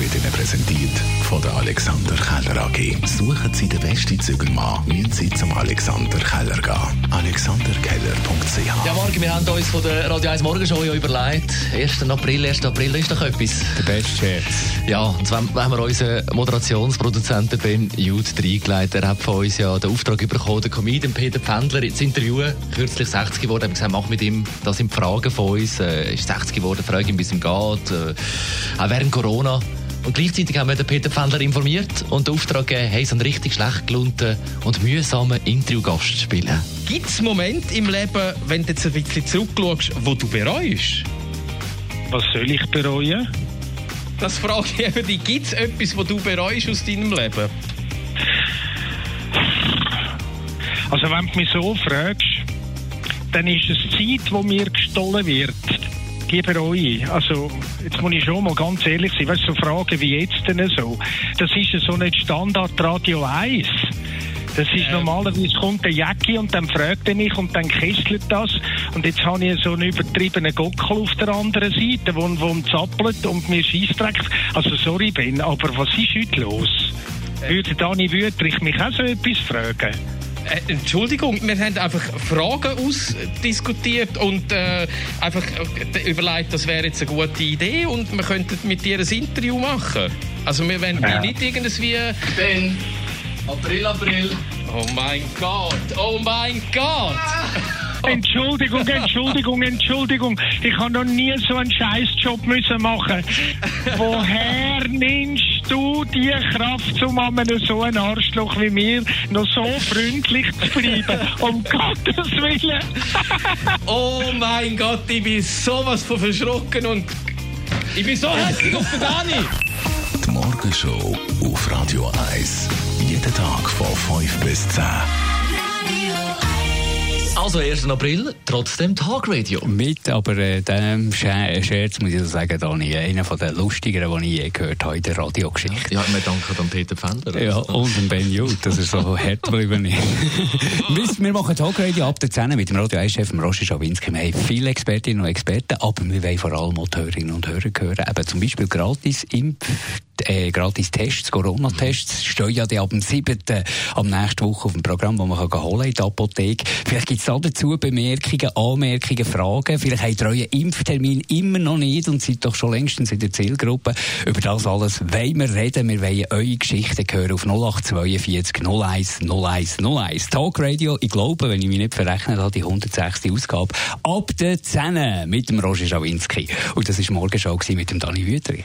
wird Ihnen präsentiert von der Alexander Keller AG. Suchen Sie den besten Zügelmann, müssen Sie zum Alexander Keller gehen. AlexanderKeller.ch Ja, morgen, wir haben uns von der Radio 1 Morgenshow ja überlegt. 1. April, 1. April ist doch etwas. Der beste Scherz. Ja, und zwar haben wir unseren Moderationsproduzenten Ben Jude reingelegt. Er hat von uns ja den Auftrag bekommen, den Comedian Peter Pfändler zu interviewen. Kürzlich 60 geworden. Wir haben gesagt, mach mit ihm, das sind Fragen von uns. Er ist 60 geworden, frage ihn, wie es ihm geht. Äh, auch während Corona. Und gleichzeitig haben wir den Peter Pfändler informiert und den Auftrag gegeben, hey, so einen richtig schlecht gelohnten und mühsamen Interviewgast zu spielen. Gibt es Momente im Leben, wenn du jetzt ein bisschen zurückschaust, wo du bereust? Was soll ich bereuen? Das frage ich eben dich. Gibt es etwas, wo du bereust aus deinem Leben? Also wenn du mich so fragst, dann ist es Zeit, wo mir gestohlen wird. Die bereue ich. Also, jetzt muss ich schon mal ganz ehrlich sein, weißt du, so Fragen wie jetzt denn so, das ist ja so nicht Standard Radio 1. Das ist normalerweise kommt der Jacki und dann fragt er mich und dann kesselt das. Und jetzt habe ich so einen übertriebenen Gockel auf der anderen Seite, wo, wo zappelt und mir Scheissdreck. Also sorry Ben, aber was ist heute los? Würde Dani Wüterich mich auch so etwas fragen? Äh, Entschuldigung, wir haben einfach Fragen ausdiskutiert und äh, einfach äh, überlegt, das wäre jetzt eine gute Idee und wir könnten mit dir ein Interview machen. Also wir wollen Ja. nicht irgendwie... Ben, April, April. Oh mein Gott, oh mein Gott! Entschuldigung, Entschuldigung, Entschuldigung. Ich habe noch nie so einen Scheißjob müssen machen. Woher nimmst du die Kraft, um an einem so einen Arschloch wie mir noch so freundlich zu bleiben? Um Gottes Willen. Oh mein Gott, ich bin sowas von verschrocken und ich bin so hässlich auf den Dani. Die Morgenshow auf Radio 1. Jeden Tag von 5 bis 10. Also 1. April, trotzdem Tagradio. Mit aber äh, dem Sche- Scherz, muss ich so sagen, Dani, einer von den lustigeren, die ich je gehört habe in der Radiogeschichte. Ja, wir danken an Peter Pfändler. Ja, und dem Ben Jud, dass er so hart geblieben ist. wir, machen Talkradio ab der 10 mit dem Radio 1-Chef Roger Schawinski. Wir haben viele Expertinnen und Experten, aber wir wollen vor allem auch die Hörerinnen und Hörer hören. Eben zum Beispiel gratis Impf äh, gratis Tests, Corona-Tests, stehen ja die ab dem 7. am nächsten Woche auf dem Programm, wo man kann holen in der Apotheke. Vielleicht gibt es dazu Bemerkungen, Anmerkungen, Fragen. Vielleicht habt ihr euren Impftermin immer noch nicht und seid doch schon längstens in der Zielgruppe. Über das alles wollen wir reden. Wir wollen eure Geschichten hören auf 0842 01 01 01. Talk Radio, ich glaube, wenn ich mich nicht verrechnet habe, die 106. Ausgabe ab der 10 mit dem Roger Schawinski. Und das war morgen schon mit dem Dani Wüterich.